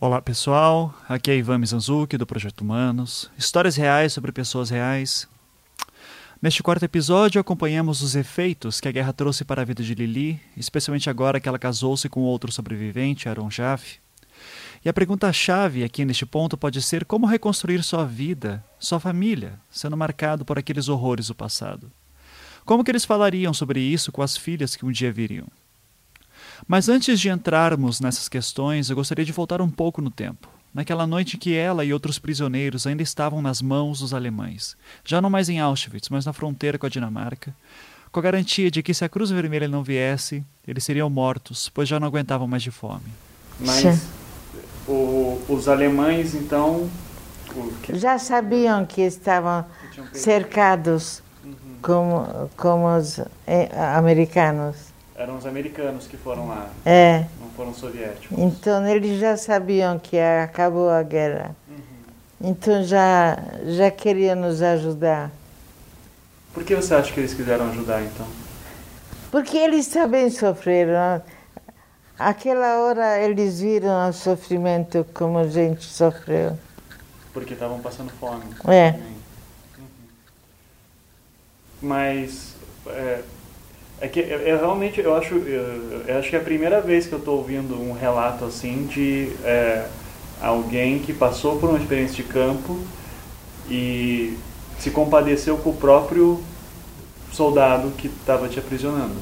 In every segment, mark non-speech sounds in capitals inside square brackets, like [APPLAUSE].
Olá pessoal, aqui é Ivan Mizanzuki do Projeto Humanos, histórias reais sobre pessoas reais. Neste quarto episódio acompanhamos os efeitos que a guerra trouxe para a vida de Lili, especialmente agora que ela casou-se com outro sobrevivente, Aaron Jaffe. E a pergunta-chave aqui neste ponto pode ser como reconstruir sua vida, sua família, sendo marcado por aqueles horrores do passado. Como que eles falariam sobre isso com as filhas que um dia viriam? Mas antes de entrarmos nessas questões, eu gostaria de voltar um pouco no tempo. Naquela noite em que ela e outros prisioneiros ainda estavam nas mãos dos alemães, já não mais em Auschwitz, mas na fronteira com a Dinamarca, com a garantia de que se a Cruz Vermelha não viesse, eles seriam mortos, pois já não aguentavam mais de fome. Mas o, os alemães, então. Que... Já sabiam que estavam cercados uhum. como, como os eh, americanos. Eram os americanos que foram lá. É. Não foram soviéticos. Então eles já sabiam que acabou a guerra. Uhum. Então já, já queriam nos ajudar. Por que você acha que eles quiseram ajudar então? Porque eles também sofreram. Aquela hora eles viram o sofrimento como a gente sofreu. Porque estavam passando fome. É. Uhum. Mas é, é que eu, realmente eu acho, eu, eu, acho que é a primeira vez que eu estou ouvindo um relato assim de é, alguém que passou por uma experiência de campo e se compadeceu com o próprio soldado que estava te aprisionando.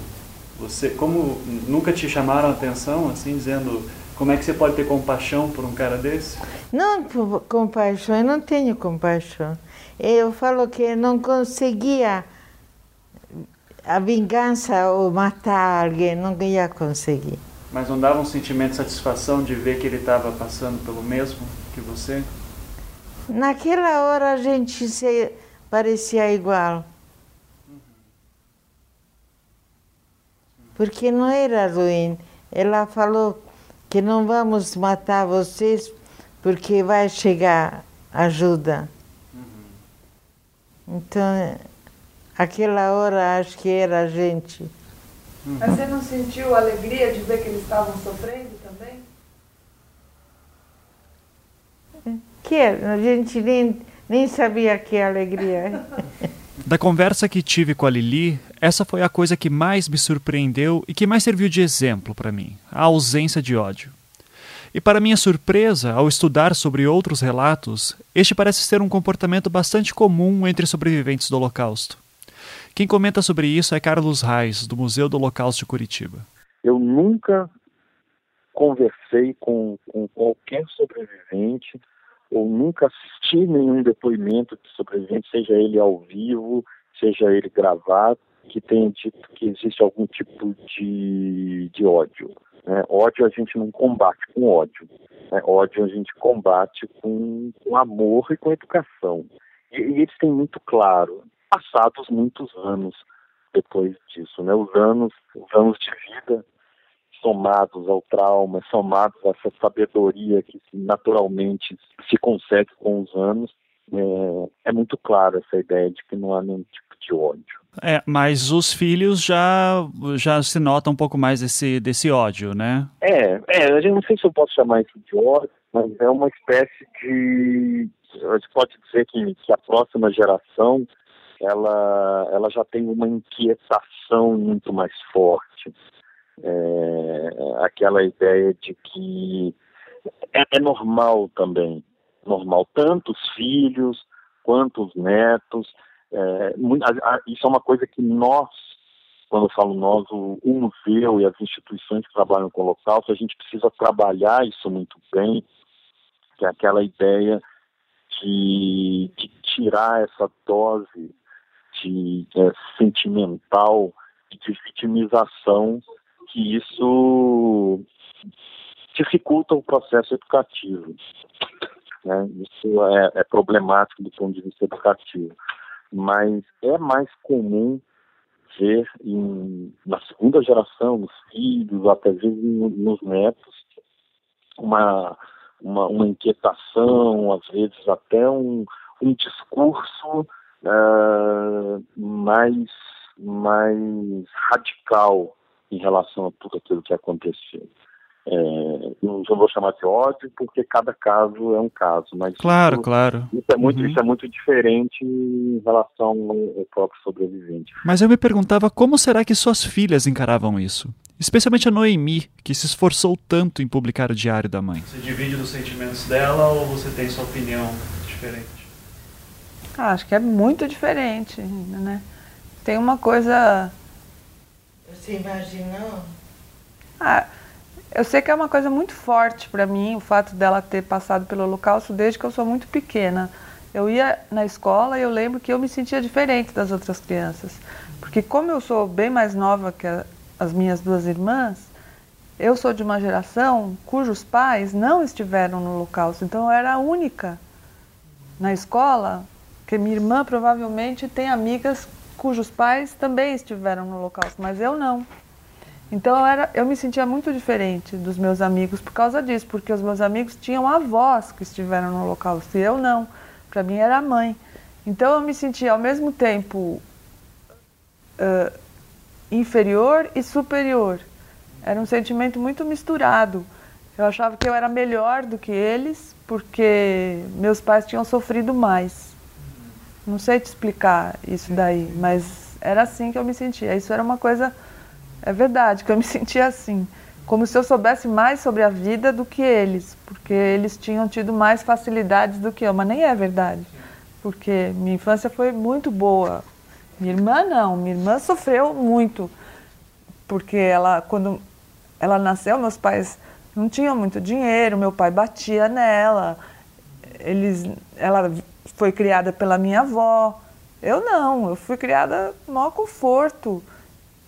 Você, como nunca te chamaram a atenção, assim, dizendo como é que você pode ter compaixão por um cara desse? Não, compaixão, eu não tenho compaixão. Eu falo que não conseguia a vingança ou matar alguém, não ia conseguir. Mas não dava um sentimento de satisfação de ver que ele estava passando pelo mesmo que você? Naquela hora a gente se parecia igual. Porque não era ruim. Ela falou que não vamos matar vocês porque vai chegar ajuda. Uhum. Então Aquela hora acho que era a gente. Uhum. Mas você não sentiu alegria de ver que eles estavam sofrendo também? Que a gente nem, nem sabia que alegria. [LAUGHS] Da conversa que tive com a Lili, essa foi a coisa que mais me surpreendeu e que mais serviu de exemplo para mim: a ausência de ódio. E para minha surpresa, ao estudar sobre outros relatos, este parece ser um comportamento bastante comum entre sobreviventes do Holocausto. Quem comenta sobre isso é Carlos Reis, do Museu do Holocausto de Curitiba. Eu nunca conversei com, com qualquer sobrevivente ou nunca assisti nenhum depoimento de sobrevivente, seja ele ao vivo, seja ele gravado, que tenha dito que existe algum tipo de, de ódio. Né? Ódio a gente não combate com ódio. Né? Ódio a gente combate com, com amor e com educação. E, e eles têm muito claro passados muitos anos depois disso, né? Os anos, os anos de vida somados ao trauma, somados a essa sabedoria que naturalmente se consegue com os anos, é, é muito claro essa ideia de que não há nenhum tipo de ódio. É, mas os filhos já já se nota um pouco mais desse desse ódio, né? É, é, eu não sei se eu posso chamar isso de ódio, mas é uma espécie de a gente pode dizer que, que a próxima geração ela, ela já tem uma inquietação muito mais forte. É, aquela ideia de que é, é normal também, normal, tanto os filhos quanto os netos. É, isso é uma coisa que nós, quando eu falo nós, o, o museu e as instituições que trabalham com o Holocausto, a gente precisa trabalhar isso muito bem, que é aquela ideia de, de tirar essa dose é, sentimental e de vitimização que isso dificulta o processo educativo. Né? Isso é, é, problemático do ponto de vista educativo. Mas é mais comum ver em, na segunda geração, nos filhos, até vezes nos netos, uma, uma, uma inquietação, às vezes até um, um discurso uh, mais, mais radical em relação a tudo aquilo que aconteceu. é, não vou chamar de ódio, porque cada caso é um caso, mas claro, isso, claro. Isso é muito, uhum. isso é muito diferente em relação ao próprio sobrevivente. Mas eu me perguntava como será que suas filhas encaravam isso? Especialmente a Noemi, que se esforçou tanto em publicar o diário da mãe. Você divide dos sentimentos dela ou você tem sua opinião diferente? Ah, acho que é muito diferente, né? Tem uma coisa. Você imaginou? Ah, eu sei que é uma coisa muito forte para mim o fato dela ter passado pelo Holocausto desde que eu sou muito pequena. Eu ia na escola e eu lembro que eu me sentia diferente das outras crianças. Porque como eu sou bem mais nova que a, as minhas duas irmãs, eu sou de uma geração cujos pais não estiveram no Holocausto. Então eu era a única na escola, que minha irmã provavelmente tem amigas cujos pais também estiveram no Holocausto, mas eu não. Então eu, era, eu me sentia muito diferente dos meus amigos por causa disso, porque os meus amigos tinham avós que estiveram no Holocausto e eu não. Para mim era a mãe. Então eu me sentia ao mesmo tempo uh, inferior e superior. Era um sentimento muito misturado. Eu achava que eu era melhor do que eles, porque meus pais tinham sofrido mais. Não sei te explicar isso daí, mas era assim que eu me sentia. Isso era uma coisa é verdade que eu me [LAUGHS] sentia assim, como se eu soubesse mais sobre a vida do que eles, porque eles tinham tido mais facilidades do que eu, mas nem é verdade, porque minha infância foi muito boa. Minha irmã não, minha irmã sofreu muito, porque ela quando ela nasceu, meus pais não tinham muito dinheiro, meu pai batia nela, eles, ela foi criada pela minha avó. Eu não, eu fui criada no maior conforto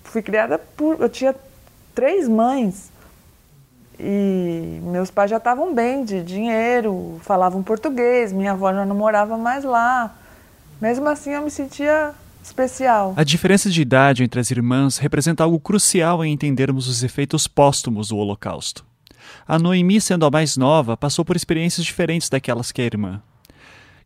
fui criada por. Eu tinha três mães. E meus pais já estavam bem de dinheiro, falavam português, minha avó já não morava mais lá. Mesmo assim, eu me sentia especial. A diferença de idade entre as irmãs representa algo crucial em entendermos os efeitos póstumos do Holocausto. A Noemi, sendo a mais nova, passou por experiências diferentes daquelas que a irmã.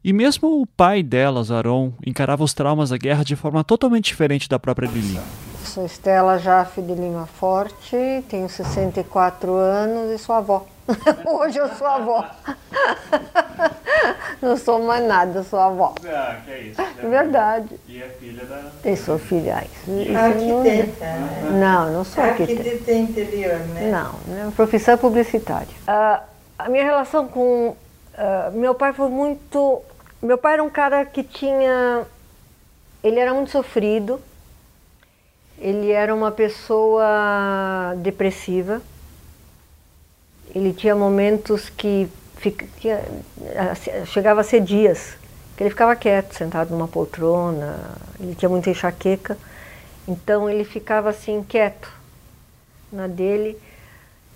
E mesmo o pai delas, Aron, encarava os traumas da guerra de forma totalmente diferente da própria Lili. Sou Estela Jaffe de Lima Forte, tenho 64 anos e sou avó. [LAUGHS] Hoje eu sou avó. [LAUGHS] Não sou mais nada, sou avó. Ah, que é isso. É Verdade. E é filha da. Eu sou filha. Isso, arquiteta. Não, não, não sou arquiteta. Arquiteta interior, né? Não, minha profissão é publicitária. Uh, a minha relação com. Uh, meu pai foi muito. Meu pai era um cara que tinha. Ele era muito sofrido ele era uma pessoa depressiva. Ele tinha momentos que tinha, chegava a ser dias que ele ficava quieto, sentado numa poltrona. Ele tinha muita enxaqueca, então ele ficava assim quieto na dele.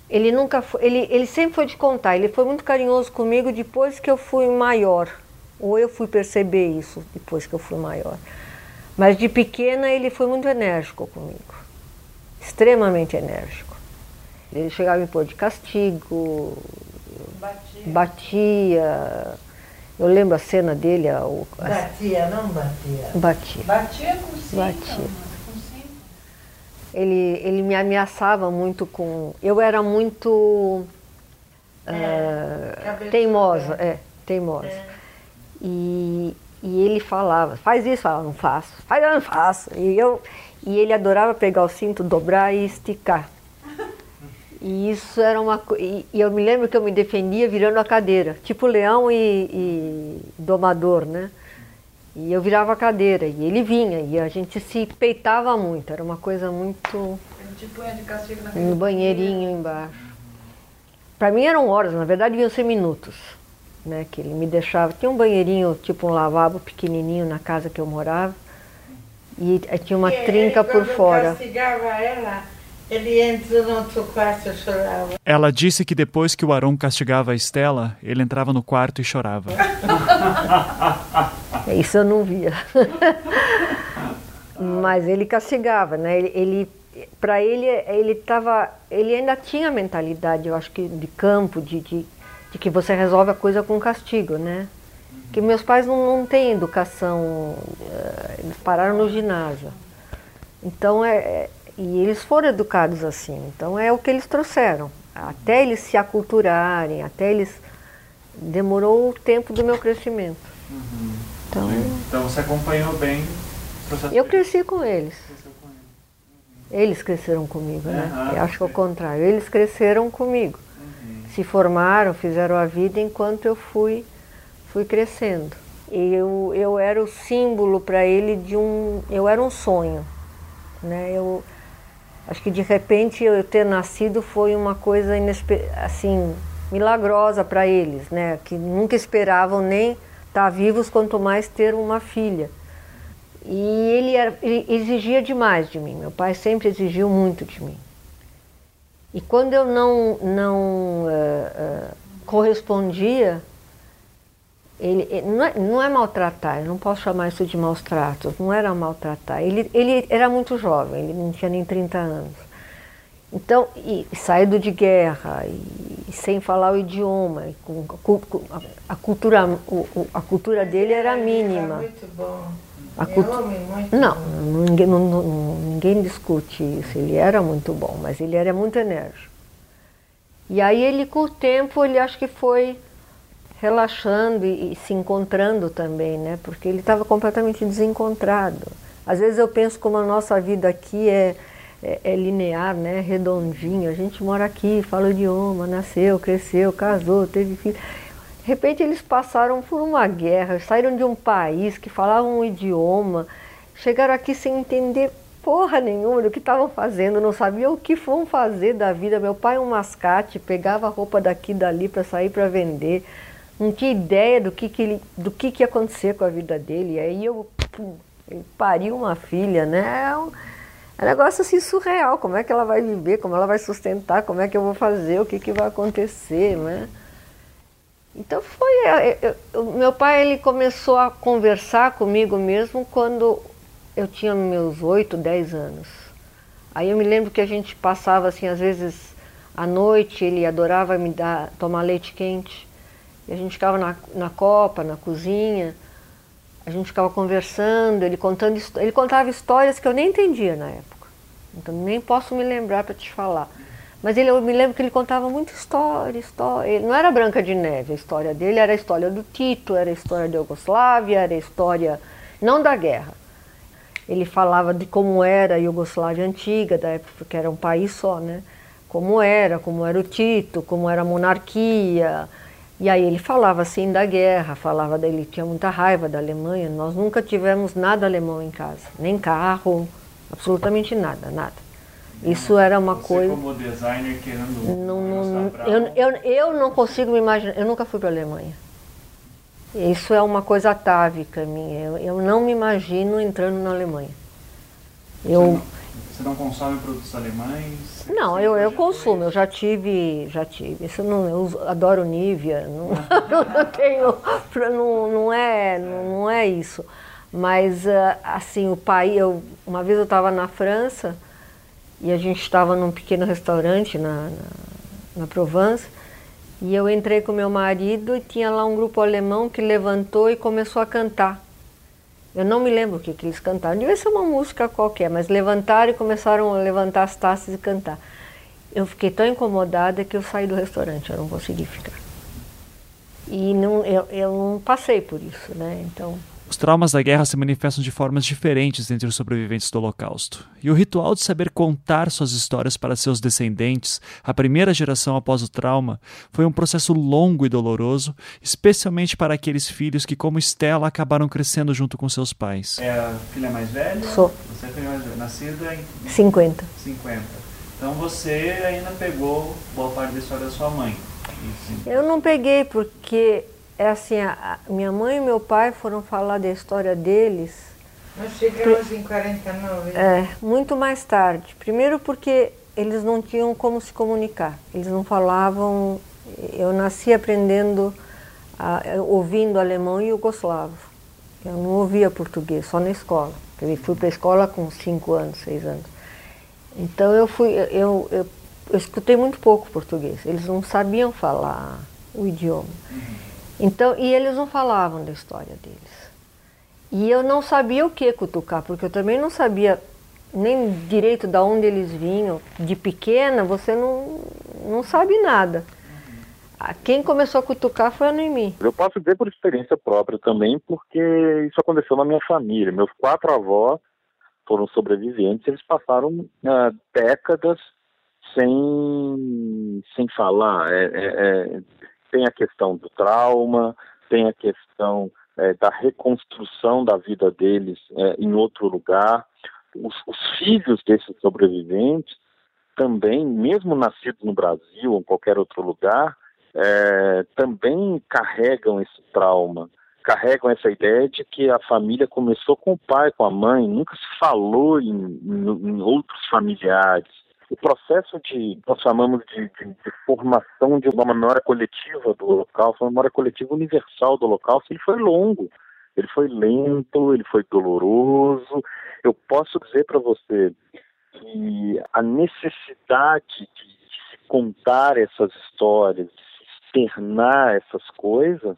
Ele nunca foi, ele, ele sempre foi de contar. Ele foi muito carinhoso comigo depois que eu fui maior, ou eu fui perceber isso depois que eu fui maior. Mas de pequena ele foi muito enérgico comigo, extremamente enérgico. Ele chegava a me pôr de castigo, batia. batia. Eu lembro a cena dele. A, a... Batia, não batia? Batia. Batia com cinta. Batia. Ele, ele me ameaçava muito com. Eu era muito. É, uh, teimosa, é, teimosa. É. E, e ele falava, faz isso, falava, não faço, faz, eu não faço. E, eu, e ele adorava pegar o cinto, dobrar e esticar. E isso era uma e, e eu me lembro que eu me defendia virando a cadeira, tipo leão e, e domador, né? E eu virava a cadeira e ele vinha e a gente se peitava muito, era uma coisa muito. Tipo de castigo no banheirinho embaixo. Para mim eram horas, na verdade deviam ser minutos né, que ele me deixava. Tinha um banheirinho, tipo um lavabo pequenininho na casa que eu morava. E tinha uma e trinca ele, por fora. castigava ela, ele entrou no outro quarto e chorava. Ela disse que depois que o Aron castigava a Estela, ele entrava no quarto e chorava. [LAUGHS] Isso eu não via. [LAUGHS] Mas ele castigava, né? Ele, ele para ele ele tava, ele ainda tinha mentalidade, eu acho que de campo, de, de de que você resolve a coisa com castigo, né? Que meus pais não, não têm educação, eh, eles pararam no ginásio. Então, é, é, e eles foram educados assim, então é o que eles trouxeram. até eles se aculturarem, até eles demorou o tempo do meu crescimento. Uhum. Então, Então você acompanhou bem o processo eu cresci com eles. cresceu com ele. Eles cresceram comigo, né? Aham, eu acho que é o contrário. Eles cresceram comigo. Se formaram, fizeram a vida enquanto eu fui, fui crescendo. E eu, eu era o símbolo para ele de um. Eu era um sonho. Né? Eu, acho que de repente eu ter nascido foi uma coisa assim, milagrosa para eles, né? que nunca esperavam nem estar vivos, quanto mais ter uma filha. E ele, era, ele exigia demais de mim. Meu pai sempre exigiu muito de mim. E quando eu não, não eh, eh, correspondia, ele, ele- não, é, não é maltratar, eu não posso chamar isso de maus tratos, não era maltratar. Ele, ele era muito jovem, ele não tinha nem 30 anos. Então, e, saído de guerra, e, e sem falar o idioma, com, com- a, cultura, o- a cultura dele era mínima. Muito bom. É cultu- muito Não, ninguém, não- não- ninguém discute isso. Ele era muito bom, mas ele era muito enérgico. E aí ele, com o tempo, ele acho que foi relaxando e, e se encontrando também, né? Porque ele estava completamente desencontrado. Às vezes eu penso como a nossa vida aqui é, é, é linear, né? Redondinho. A gente mora aqui, fala o idioma, nasceu, cresceu, casou, teve filho. De repente eles passaram por uma guerra, saíram de um país que falavam um idioma, chegaram aqui sem entender porra nenhuma do que estavam fazendo, não sabiam o que vão fazer da vida. Meu pai, um mascate, pegava roupa daqui e dali para sair para vender, não tinha ideia do que, que, ele, do que, que ia acontecer com a vida dele. E aí eu pum, ele pariu uma filha, né? É um, é um negócio assim surreal. Como é que ela vai viver? Como ela vai sustentar? Como é que eu vou fazer? O que, que vai acontecer, né? Então foi. eu- eu- o meu pai ele começou a conversar comigo mesmo quando eu tinha meus 8, 10 anos. Aí eu me lembro que a gente passava assim, às vezes à noite, ele adorava me dar, tomar leite quente. E a gente ficava na, na copa, na cozinha, a gente ficava conversando, ele contando, ele contava histórias que eu nem entendia na época. Então nem posso me lembrar para te falar. Mas ele, eu me lembro que ele contava muita história, história. Ele não era Branca de Neve, a história dele era a história do Tito, era a história da Iugoslávia, era a história não da guerra. Ele falava de como era a Iugoslávia antiga, da época que era um país só, né? Como era, como era o Tito, como era a monarquia. E aí ele falava assim da guerra, falava dele tinha muita raiva da Alemanha. Nós nunca tivemos nada alemão em casa, nem carro, absolutamente nada, nada. Isso era uma Você coisa. como designer querendo Não, não, eu, eu, eu não consigo me imaginar. Eu nunca fui para a Alemanha. Isso é uma coisa atávica minha. Eu, eu não me imagino entrando na Alemanha. Você Eu, não, você não consome produtos alemães? não, eu, eu consumo. Eu já tive, já tive. Isso não, eu adoro Nivea. Não, [LAUGHS] não tenho, não, não é, não, não é isso. Mas ah, assim, o país. Eu, uma vez eu estava na França e a gente estava num pequeno restaurante na, na, na Provence e eu entrei com meu marido e tinha lá um grupo alemão que levantou e começou a cantar. Eu não me lembro o que, que eles cantaram, devia ser uma música qualquer, mas levantaram e começaram a levantar as taças e cantar. Eu fiquei tão incomodada que eu saí do restaurante, eu não consegui ficar. E não, eu, eu não passei por isso, né? Então, Os traumas da guerra se manifestam de formas diferentes entre os sobreviventes do Holocausto. E o ritual de saber contar suas histórias para seus descendentes, a primeira geração após o trauma, foi um processo longo e doloroso, especialmente para aqueles filhos que, como Stella, acabaram crescendo junto com seus pais. É a filha mais velha? Sou. Você é a filha mais velha, nascida em 50. 50. Então você ainda pegou boa parte da história da sua mãe. Eu não peguei porque é assim, a, a minha mãe e meu pai foram falar da história deles Nós chegamos em 49. é, muito mais tarde. Primeiro porque eles não tinham como se comunicar. Eles não falavam. Eu nasci aprendendo, a- ouvindo alemão e jugoslavo. Eu não ouvia português, só na escola. Eu fui para a escola com 5 anos, 6 anos. Então eu fui, eu, eu, eu escutei muito pouco português. Eles não sabiam falar o idioma. Então, e eles não falavam da história deles. E eu não sabia o que cutucar, porque eu também não sabia nem direito de onde eles vinham. De pequena, você não, não sabe nada. Quem começou a cutucar foi a Noemi. Eu posso dizer por experiência própria também, porque isso aconteceu na minha família. Meus quatro avós foram sobreviventes, eles passaram uh, décadas sem, sem falar. É, é, é, tem a questão do trauma, tem a questão é, da reconstrução da vida deles é, em outro lugar. Os, os, filhos desses sobreviventes também, mesmo nascidos no Brasil ou em qualquer outro lugar, é, também carregam esse trauma, carregam essa ideia de que a família começou com o pai, com a mãe, nunca se falou em, em, em outros familiares. O processo de, nós chamamos de, de, de, formação de uma memória coletiva do Holocausto, uma memória coletiva universal do Holocausto, ele foi longo, ele foi lento, ele foi doloroso. Eu posso dizer para você que a necessidade de, se contar essas histórias, de se externar essas coisas,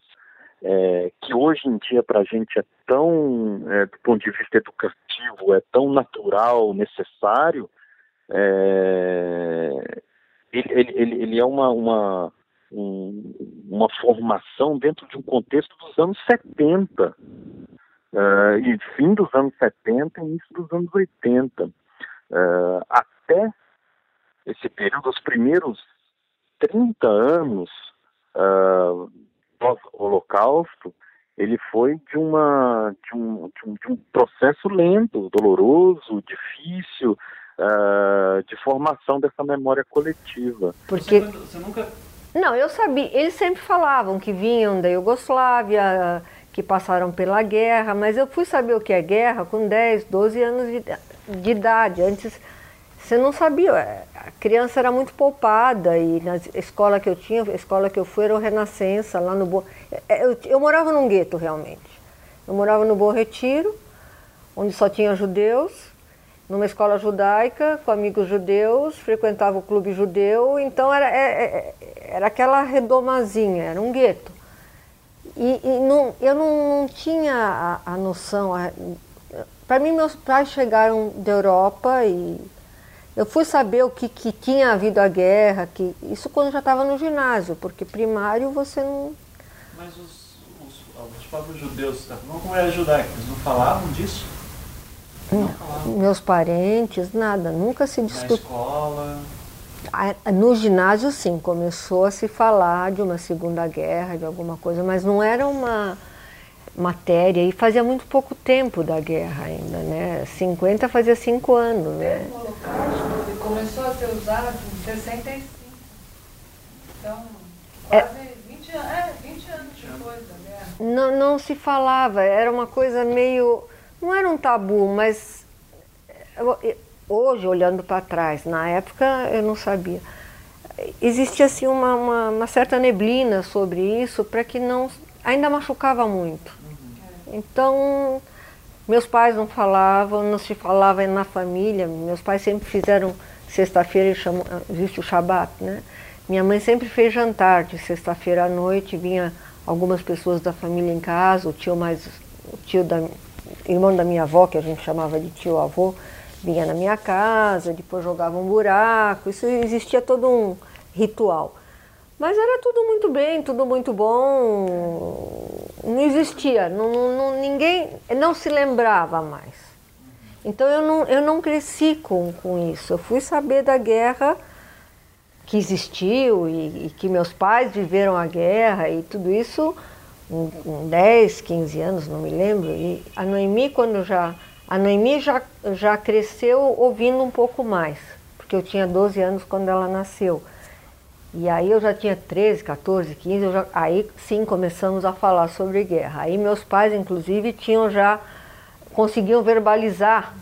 é, que hoje em dia para a gente é tão, é, do ponto de vista educativo, é tão natural, necessário, é, ele, ele, ele, é uma, uma, um, uma formação dentro de um contexto dos anos 70, é, e fim dos anos 70 e início dos anos 80. É, até esse período, os primeiros 30 anos uh, pós-holocausto, ele foi de, uma, de, um, de, um, de um processo lento, doloroso, difícil, uh, de formação dessa memória coletiva. Porque você nunca... Não, eu sabia. Eles sempre falavam que vinham da Iugoslávia, que passaram pela guerra, mas eu fui saber o que é guerra com 10, 12 anos de, de idade. Antes você não sabia. A criança era muito poupada e na escola que eu tinha, a escola que eu fui era o Renascença, lá no Bom. É, eu, eu morava num gueto realmente. Eu morava no Bom Retiro, onde só tinha judeus numa escola judaica, com amigos judeus, frequentava o clube judeu, então era, é, é, era aquela redomazinha, era um gueto. E, e não, eu não, não tinha a, a noção. Para mim, meus pais chegaram da Europa e eu fui saber o que, que tinha havido a guerra, que isso quando já estava no ginásio, porque primário você não. Mas os, os, os próprios judeus, tá? como era judaico, eles não falavam disso? Meus parentes, nada, nunca se discutiu. Na escola? No ginásio, sim, começou a se falar de uma Segunda Guerra, de alguma coisa, mas não era uma matéria e fazia muito pouco tempo da guerra ainda, né? 50 fazia 5 anos, né? O Holocausto começou a ser usado em 65. Então, é. quase é, 20, é, 20 anos depois da guerra. Não, não se falava, era uma coisa meio não era um tabu, mas hoje, olhando para trás, na época eu não sabia. Existia assim uma, uma, uma certa neblina sobre isso para que não. ainda machucava muito. Então, meus pais não falavam, não se falava na família. Meus pais sempre fizeram sexta-feira, existe o Shabat, né? Minha mãe sempre fez jantar de sexta-feira à noite, vinha algumas pessoas da família em casa, o tio mais o tio da irmão da minha avó, que a gente chamava de tio-avô, vinha na minha casa, depois jogava um buraco, isso existia todo um ritual. Mas era tudo muito bem, tudo muito bom, não existia, não, não, ninguém não se lembrava mais. Então eu não, eu não cresci com, com isso, eu fui saber da guerra que existiu e, e que meus pais viveram a guerra e tudo isso 10, 15 anos, não me lembro, e a Noemi quando já a Noemi já, já cresceu ouvindo um pouco mais, porque eu tinha 12 anos quando ela nasceu. E aí eu já tinha 13, 14, 15, já, aí sim começamos a falar sobre guerra. Aí meus pais, inclusive, tinham já conseguiam verbalizar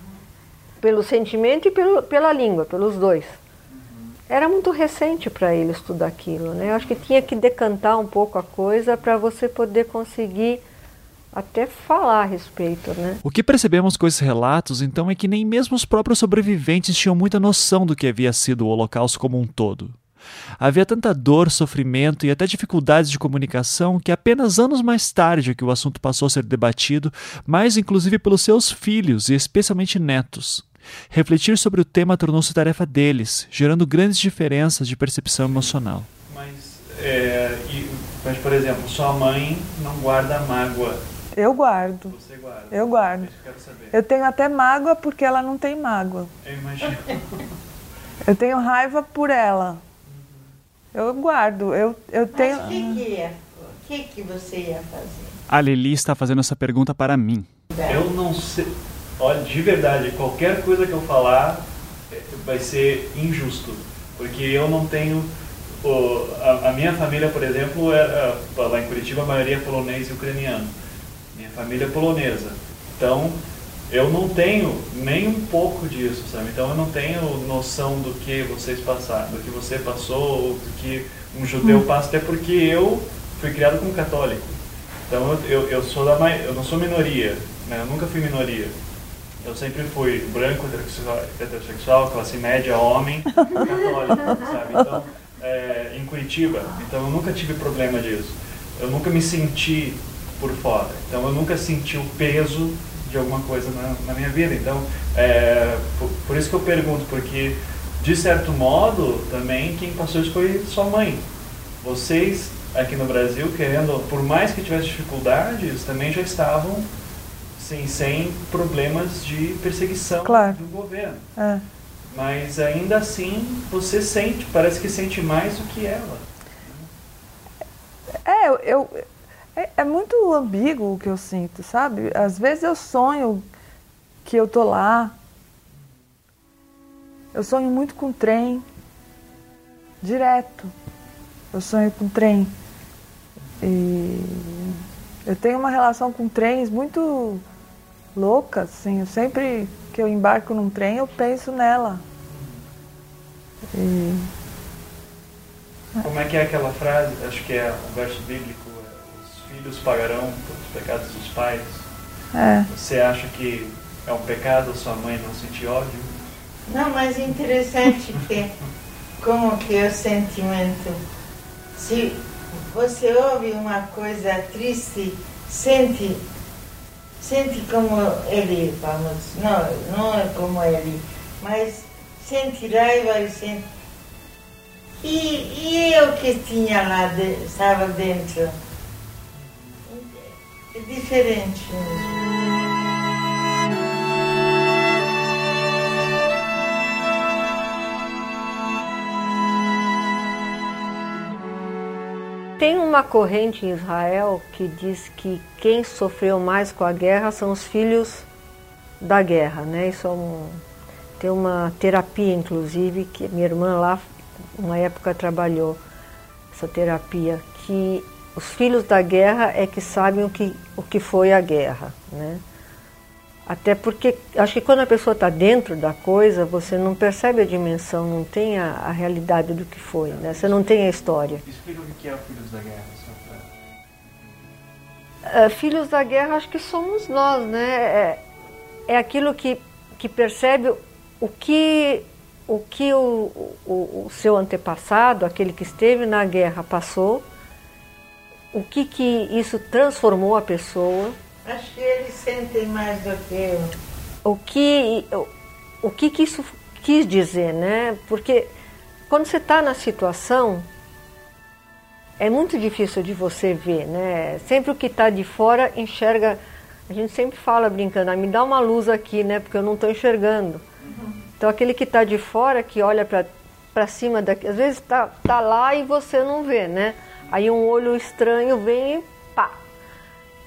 pelo sentimento e pelo, pela língua, pelos dois era muito recente para eles tudo aquilo, né? Eu acho que tinha que decantar um pouco a coisa para você poder conseguir até falar a respeito, né? O que percebemos com esses relatos, então, é que nem mesmo os próprios sobreviventes tinham muita noção do que havia sido o Holocausto como um todo. Havia tanta dor, sofrimento e até dificuldades de comunicação que apenas anos mais tarde que o assunto passou a ser debatido, mais inclusive pelos seus filhos e especialmente netos. Refletir sobre o tema tornou-se tarefa deles, gerando grandes diferenças de percepção emocional. Mas, é, e, mas, por exemplo, sua mãe não guarda mágoa. Eu guardo. Você guarda. Eu guardo. Eu. Eu tenho até mágoa porque ela não tem mágoa. Eu imagino. Eu tenho raiva por ela. Eu guardo. Eu, eu tenho. Mas o que, que ia? O que, que você ia fazer? A Lili está fazendo essa pergunta para mim. Eu não sei. Olha, de verdade, qualquer coisa que eu falar eh, vai ser injusto. Porque eu não tenho. o- a, a minha família, por exemplo, era, lá em Curitiba, a maioria é polonês e ucraniano. Minha família é polonesa. Então, eu não tenho nem um pouco disso, sabe? Então, eu não tenho noção do que vocês passaram, do que você passou, ou do que um judeu passa, até porque eu fui criado como católico. Então eu, eu, eu sou da eu não sou minoria, né? Eu nunca fui minoria. Eu sempre fui branco, heterossexual, classe média, homem, [LAUGHS] católico, sabe? Então, é, em Curitiba, então eu nunca tive problema disso. Eu nunca me senti por fora. Então eu nunca senti o peso de alguma coisa na, na minha vida. Então, é, por, por isso que eu pergunto, porque de certo modo também quem passou isso foi sua mãe. Vocês aqui no Brasil, querendo, por mais que tivesse dificuldades, também já estavam sim, sem problemas de perseguição Claro. do governo. É. Mas ainda assim, você sente, parece que sente mais do que ela. É, eu, eu- é, é muito ambíguo o que eu sinto, sabe? Às vezes eu sonho que eu tô lá. Eu sonho muito com trem. Direto. Eu sonho com trem. E eu tenho uma relação com trens muito louca, assim. Eu sempre que eu embarco num trem, eu penso nela. E Como é que é aquela frase? Acho que é o verso bíblico: é, os filhos pagarão pelos pecados dos pais. é. Você acha que é um pecado sua mãe não sentir ódio? Não, mas interessante que como que é o sentimento. Se você ouve uma coisa triste, sente, sente como ele, vamos, não, não é como ele, mas sente raiva e sente. E, e eu que tinha lá, de, estava dentro. É diferente mesmo. Tem uma corrente em Israel que diz que quem sofreu mais com a guerra são os filhos da guerra, né? Isso é um, tem uma terapia, inclusive, que minha irmã lá, uma época, trabalhou essa terapia, que os filhos da guerra é que sabem o que, o que foi a guerra, né? Até porque acho que quando a pessoa está dentro da coisa, você não percebe a dimensão, não tem a, a realidade do que foi, né? Você não tem a história. Explica o que é o Filhos da Guerra, pra... Ah, filhos da guerra, acho que somos nós, né? É, é aquilo que, que percebe o que o, que o, o, o seu antepassado, aquele que esteve na guerra, passou, o que, que isso transformou a pessoa, Acho que eles sentem mais do que eu. o que, o, o que, que isso quis dizer, né? Porque quando você está na situação, é muito difícil de você ver, né? Sempre o que está de fora enxerga. A gente sempre fala brincando, ah, me dá uma luz aqui, né? Porque eu não estou enxergando. Então aquele que está de fora, que olha para cima daqui, às vezes está tá lá e você não vê, né? Aí um olho estranho vem e pá.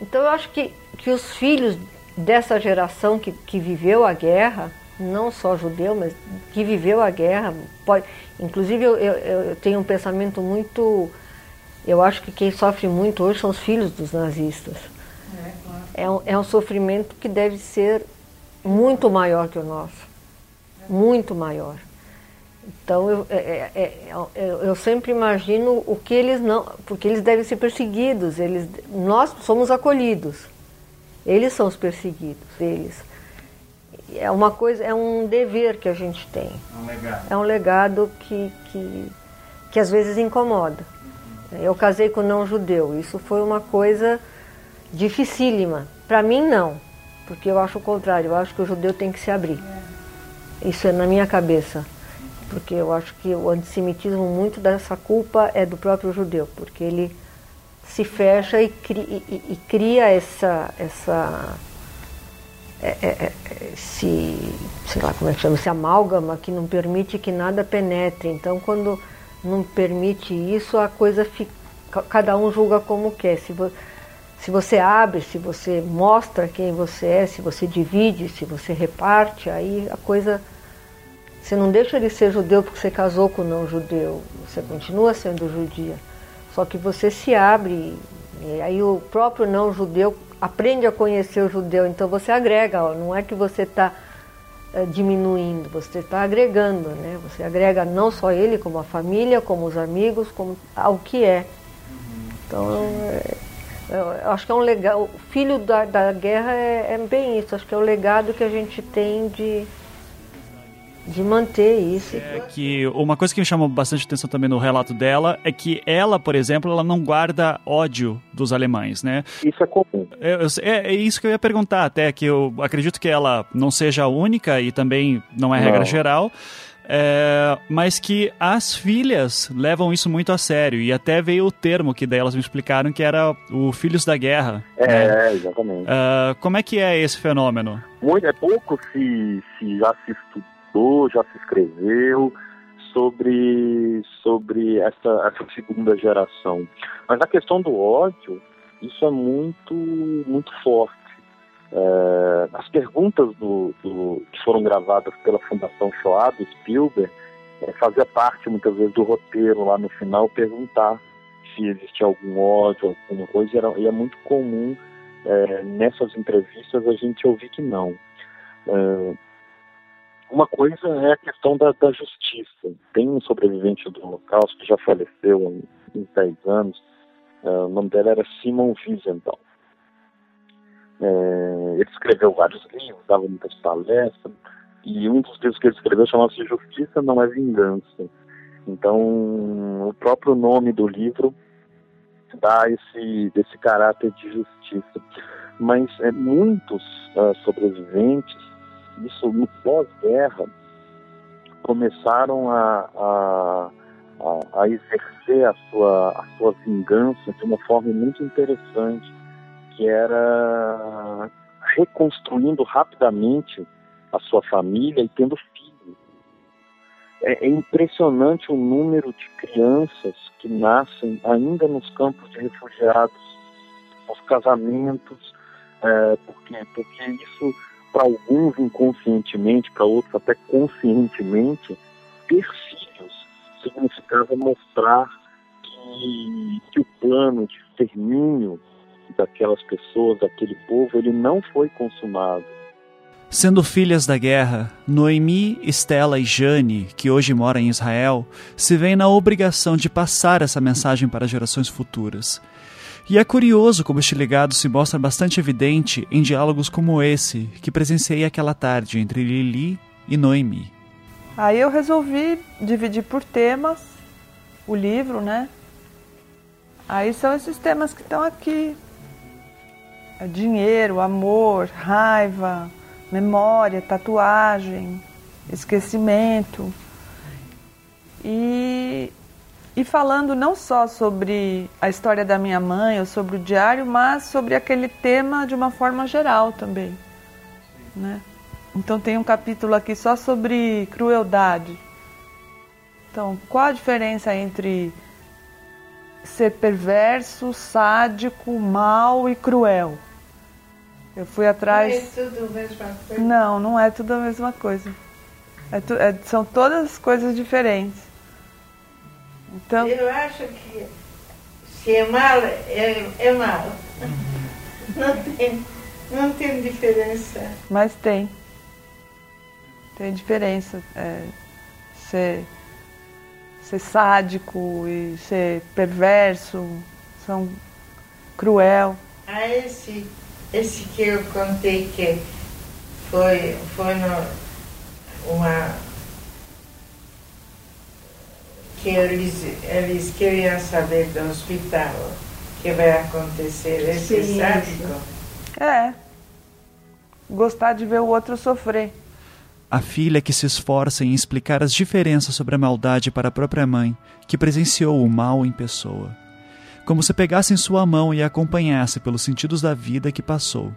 Então eu acho que, que os filhos dessa geração que, que viveu a guerra, não só judeu, mas que viveu a guerra, pode, inclusive eu, eu, eu tenho um pensamento muito. Eu acho que quem sofre muito hoje são os filhos dos nazistas. É um, é um sofrimento que deve ser muito maior que o nosso. Muito maior. Então eu, é- é- é- eu, eu sempre imagino o que eles não. Porque eles devem ser perseguidos. Eles, nós somos acolhidos. Eles são os perseguidos, eles. É uma coisa, é um dever que a gente tem. É um legado. É um legado que, que, que às vezes incomoda. Eu casei com um não judeu. Isso foi uma coisa dificílima. Para mim, não. Porque eu acho o contrário. Eu acho que o judeu tem que se abrir. Isso é na minha cabeça. Porque eu acho que o antissemitismo, muito dessa culpa é do próprio judeu, porque ele se fecha e cria, e, e cria essa, essa é, é, é, esse, sei lá como é que chama, esse amálgama que não permite que nada penetre. Então, quando não permite isso, a coisa fica, cada um julga como quer. Se, vo, se você abre, se você mostra quem você é, se você divide, se você reparte, aí a coisa você não deixa de ser judeu porque você casou com não judeu, você continua sendo judia. Só que você se abre, e aí o próprio não judeu aprende a conhecer o judeu, então você agrega, ó, não é que você está é, diminuindo, você está agregando, né? Você agrega não só ele, como a família, como os amigos, como ao que é. Então, é, acho que é um legado. O filho da, da guerra é, é bem isso, acho que é o legado que a gente tem de de manter isso. É que uma coisa que me chamou bastante atenção também no relato dela é que ela, por exemplo, ela não guarda ódio dos alemães, né? Isso é comum. É, é, é isso que eu ia perguntar até, que eu acredito que ela não seja a única e também não é regra não. geral. É, mas que as filhas levam isso muito a sério. E até veio o termo que daí elas me explicaram que era o Filhos da Guerra. É, né? exatamente. Uh, como é que é esse fenômeno? Muito, é pouco se, se já se estuda estudou, já se escreveu sobre, sobre essa, essa segunda geração. Mas a questão do ódio, isso é muito, muito forte. É, as perguntas do, do, que foram gravadas pela Fundação Shoah, do Spielberg, é, fazia parte muitas vezes do roteiro lá no final perguntar se existia algum ódio, alguma coisa, e, era, e é muito comum é, nessas entrevistas a gente ouvir que não. É, uma coisa é a questão da, da justiça. Tem um sobrevivente do Holocausto que já faleceu há uns 10 anos, uh, o nome dela era Simon Wiesenthal. É, ele escreveu vários livros, dava muitas palestras, e um dos livros que ele escreveu chamava-se Justiça Não é Vingança. Então, o próprio nome do livro dá esse, esse caráter de justiça. Mas é, muitos uh, sobreviventes isso no pós-guerra, começaram a, a, a, a, exercer a sua, a sua vingança de uma forma muito interessante, que era reconstruindo rapidamente a sua família e tendo filhos. É, é impressionante o número de crianças que nascem ainda nos campos de refugiados, os casamentos, é, porque, porque isso para alguns inconscientemente, para outros até conscientemente, ter filhos significava mostrar que, que o plano de extermínio daquelas pessoas, daquele povo, ele não foi consumado. Sendo filhas da guerra, Noemi, Estela e Jane, que hoje moram em Israel, se veem na obrigação de passar essa mensagem para gerações futuras. E é curioso como este legado se mostra bastante evidente em diálogos como esse que presenciei aquela tarde entre Lili e Noemi. Aí eu resolvi dividir por temas o livro, né? Aí são esses temas que estão aqui: é dinheiro, amor, raiva, memória, tatuagem, esquecimento. E e falando não só sobre a história da minha mãe ou sobre o diário, mas sobre aquele tema de uma forma geral também. Né? Então tem um capítulo aqui só sobre crueldade. Então, qual a diferença entre ser perverso, sádico, mal e cruel? Eu fui atrás. Não é tudo a mesma coisa? Não, não é tudo a mesma coisa. É tu... é... são todas coisas diferentes. Então... Eu acho que se é mal, é, é mal. Não tem, não tem diferença. Mas tem. Tem diferença. É, ser, ser sádico e ser perverso, são cruel. Ah, esse, esse que eu contei que foi, foi no, uma que eles, eles queriam saber do hospital o que vai acontecer. É Sim, sádico? É. Gostar de ver o outro sofrer. A filha que se esforça em explicar as diferenças sobre a maldade para a própria mãe, que presenciou o mal em pessoa. Como se pegasse em sua mão e a acompanhasse pelos sentidos da vida que passou.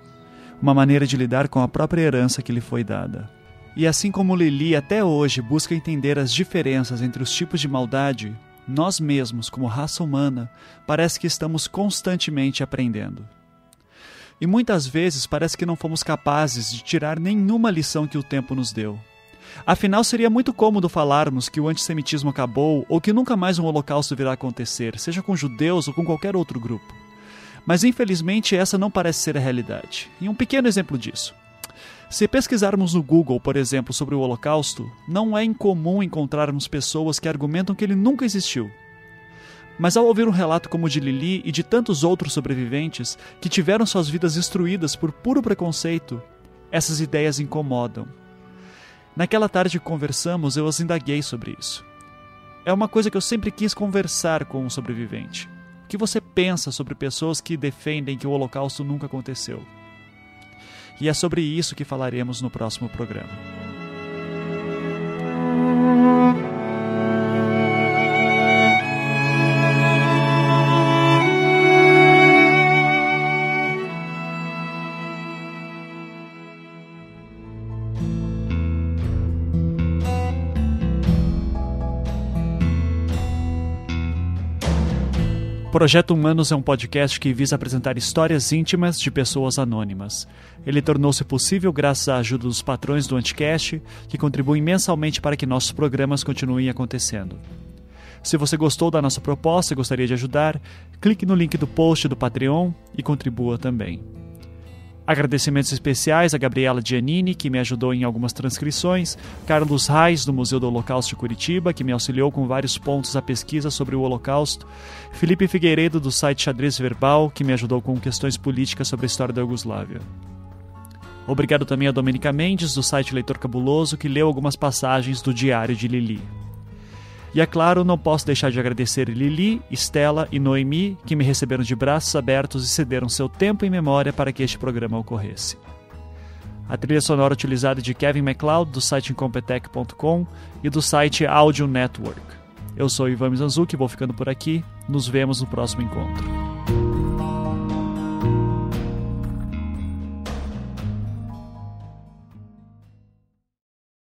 Uma maneira de lidar com a própria herança que lhe foi dada. E assim como Lili até hoje busca entender as diferenças entre os tipos de maldade, nós mesmos, como raça humana, parece que estamos constantemente aprendendo. E muitas vezes parece que não fomos capazes de tirar nenhuma lição que o tempo nos deu. Afinal, seria muito cômodo falarmos que o antissemitismo acabou ou que nunca mais um holocausto virá acontecer, seja com judeus ou com qualquer outro grupo. Mas infelizmente essa não parece ser a realidade. E um pequeno exemplo disso. Se pesquisarmos no Google, por exemplo, sobre o Holocausto, não é incomum encontrarmos pessoas que argumentam que ele nunca existiu. Mas ao ouvir um relato como o de Lili e de tantos outros sobreviventes que tiveram suas vidas destruídas por puro preconceito, essas ideias incomodam. Naquela tarde que conversamos, eu as indaguei sobre isso. É uma coisa que eu sempre quis conversar com um sobrevivente. O que você pensa sobre pessoas que defendem que o Holocausto nunca aconteceu? E é sobre isso que falaremos no próximo programa. Projeto Humanos é um podcast que visa apresentar histórias íntimas de pessoas anônimas. Ele tornou-se possível graças à ajuda dos patrões do Anticast, que contribuem mensalmente para que nossos programas continuem acontecendo. Se você gostou da nossa proposta e gostaria de ajudar, clique no link do post do Patreon e contribua também. Agradecimentos especiais a Gabriela Giannini, que me ajudou em algumas transcrições, Carlos Reis, do Museu do Holocausto de Curitiba, que me auxiliou com vários pontos da pesquisa sobre o Holocausto, Felipe Figueiredo, do site Xadrez Verbal, que me ajudou com questões políticas sobre a história da Iugoslávia. Obrigado também a Domenica Mendes, do site Leitor Cabuloso, que leu algumas passagens do Diário de Lili. E é claro, não posso deixar de agradecer Lili, Estela e Noemi, que me receberam de braços abertos e cederam seu tempo e memória para que este programa ocorresse. A trilha sonora utilizada é de Kevin MacLeod, do site Incompetech.com e do site Audio Network. Eu sou Ivan Mizanzuki, vou ficando por aqui. Nos vemos no próximo encontro.